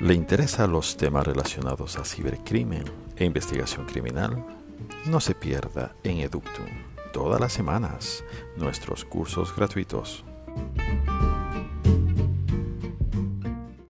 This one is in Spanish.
¿Le interesan los temas relacionados a cibercrimen e investigación criminal? No se pierda en Eductum todas las semanas nuestros cursos gratuitos.